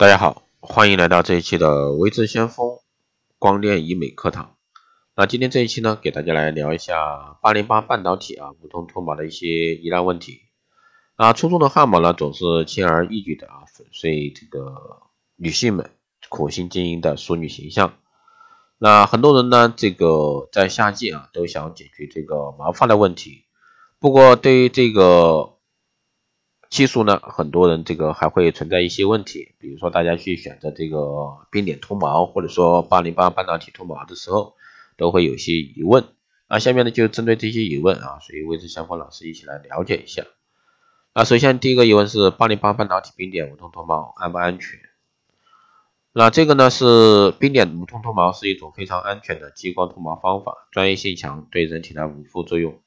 大家好，欢迎来到这一期的微智先锋光电医美课堂。那今天这一期呢，给大家来聊一下八零八半导体啊普通脱毛的一些疑难问题。那粗重的汗毛呢，总是轻而易举的啊粉碎这个女性们苦心经营的淑女形象。那很多人呢，这个在夏季啊都想解决这个毛发的问题，不过对于这个技术呢，很多人这个还会存在一些问题，比如说大家去选择这个冰点脱毛，或者说八零八半导体脱毛的时候，都会有些疑问。那下面呢就针对这些疑问啊，所以微之相关老师一起来了解一下。那首先第一个疑问是八零八半导体冰点无痛脱毛安不安全？那这个呢是冰点无痛脱毛是一种非常安全的激光脱毛方法，专业性强，对人体的无副作用。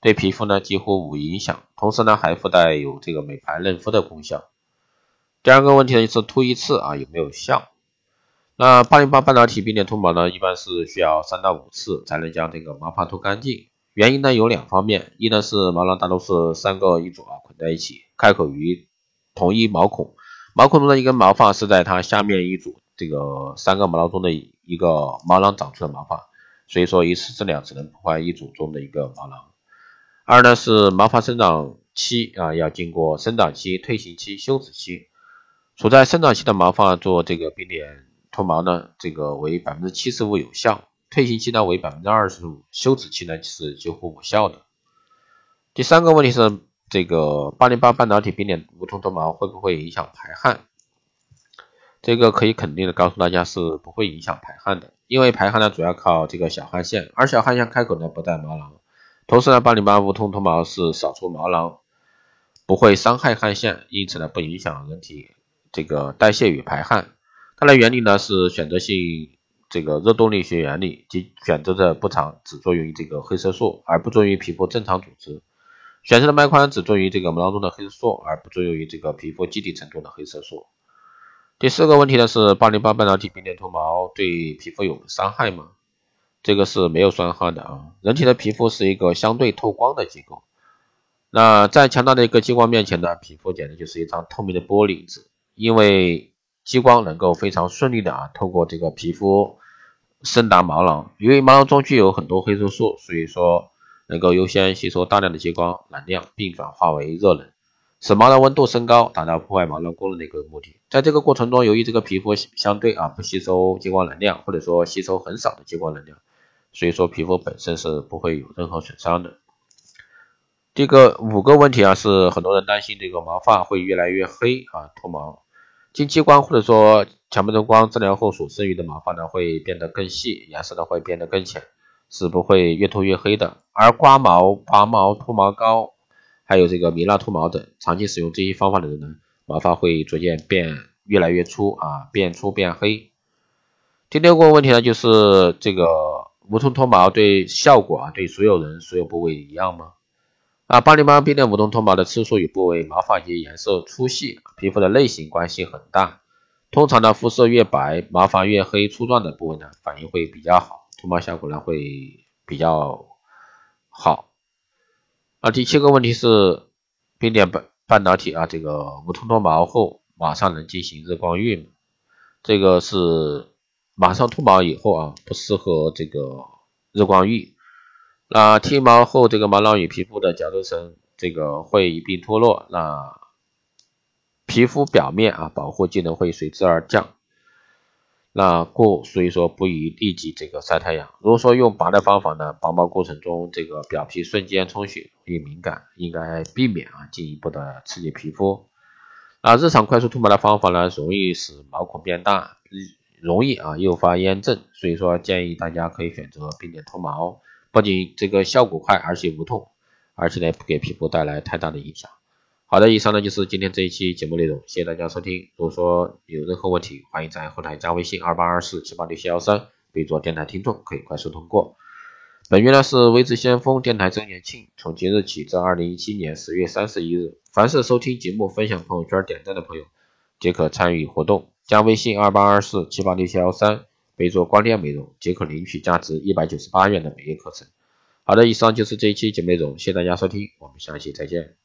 对皮肤呢几乎无影响，同时呢还附带有这个美白嫩肤的功效。第二个问题呢就是秃一次啊有没有效？那八零八半导体冰点脱毛呢一般是需要三到五次才能将这个毛发脱干净。原因呢有两方面，一呢是毛囊大多是三个一组啊捆在一起，开口于同一毛孔，毛孔中的一根毛发是在它下面一组这个三个毛囊中的一个毛囊长出的毛发，所以说一次治疗只能破坏一组中的一个毛囊。二呢是毛发生长期啊，要经过生长期、退行期、休止期。处在生长期的毛发做这个冰点脱毛呢，这个为百分之七十五有效；退行期呢为百分之二十五，休止期呢是几乎无效的。第三个问题是这个八零八半导体冰点无痛脱毛会不会影响排汗？这个可以肯定的告诉大家是不会影响排汗的，因为排汗呢主要靠这个小汗腺，而小汗腺开口呢不带毛囊。同时呢，八零八无痛脱毛是扫除毛囊，不会伤害汗腺，因此呢不影响人体这个代谢与排汗。它的原理呢是选择性这个热动力学原理，即选择的波长只作用于这个黑色素，而不作用于皮肤正常组织；选择的脉宽只作用于这个毛囊中的黑色素，而不作用于这个皮肤基底层中的黑色素。第四个问题呢是八零八半导体冰点脱毛对皮肤有伤害吗？这个是没有伤害的啊，人体的皮肤是一个相对透光的结构，那在强大的一个激光面前呢，皮肤简直就是一张透明的玻璃纸，因为激光能够非常顺利的啊透过这个皮肤深达毛囊，由于毛囊中具有很多黑色素，所以说能够优先吸收大量的激光能量，并转化为热能，使毛囊温度升高，达到破坏毛囊功能的一个目的。在这个过程中，由于这个皮肤相对啊不吸收激光能量，或者说吸收很少的激光能量。所以说皮肤本身是不会有任何损伤的。这个五个问题啊，是很多人担心这个毛发会越来越黑啊，脱毛，经激光或者说强脉冲光治疗后所剩余的毛发呢，会变得更细，颜色呢会变得更浅，是不会越脱越黑的。而刮毛、拔毛、脱毛膏，还有这个米蜡脱毛等，长期使用这些方法的人呢，毛发会逐渐变越来越粗啊，变粗变黑。第六个问题呢，就是这个。无痛脱毛对效果啊，对所有人所有部位一样吗？啊，八零八冰点无痛脱毛的次数与部位、毛发及颜色、粗细、皮肤的类型关系很大。通常呢，肤色越白、毛发越黑、粗壮的部位呢，反应会比较好，脱毛效果呢会比较好。啊，第七个问题是冰点半半导体啊，这个无痛脱毛后马上能进行日光浴吗？这个是。马上脱毛以后啊，不适合这个日光浴。那剃毛后，这个毛囊与皮肤的角质层这个会一并脱落，那皮肤表面啊保护机能会随之而降。那故所以说不宜立即这个晒太阳。如果说用拔的方法呢，拔毛过程中这个表皮瞬间充血，容易敏感，应该避免啊进一步的刺激皮肤。那日常快速脱毛的方法呢，容易使毛孔变大。容易啊诱发炎症，所以说建议大家可以选择冰点脱毛，不仅这个效果快，而且无痛，而且呢不给皮肤带来太大的影响。好的，以上呢就是今天这一期节目内容，谢谢大家收听。如果说有任何问题，欢迎在后台加微信二八二四七八六七幺三，备注电台听众，可以快速通过。本月呢是微智先锋电台周年庆，从即日起至二零一七年十月三十一日，凡是收听节目、分享朋友圈、点赞的朋友，皆可参与活动。加微信二八二四七八六七幺三，备注光电美容，即可领取价值一百九十八元的美业课程。好的，以上就是这一期节目内容，谢谢大家收听，我们下期再见。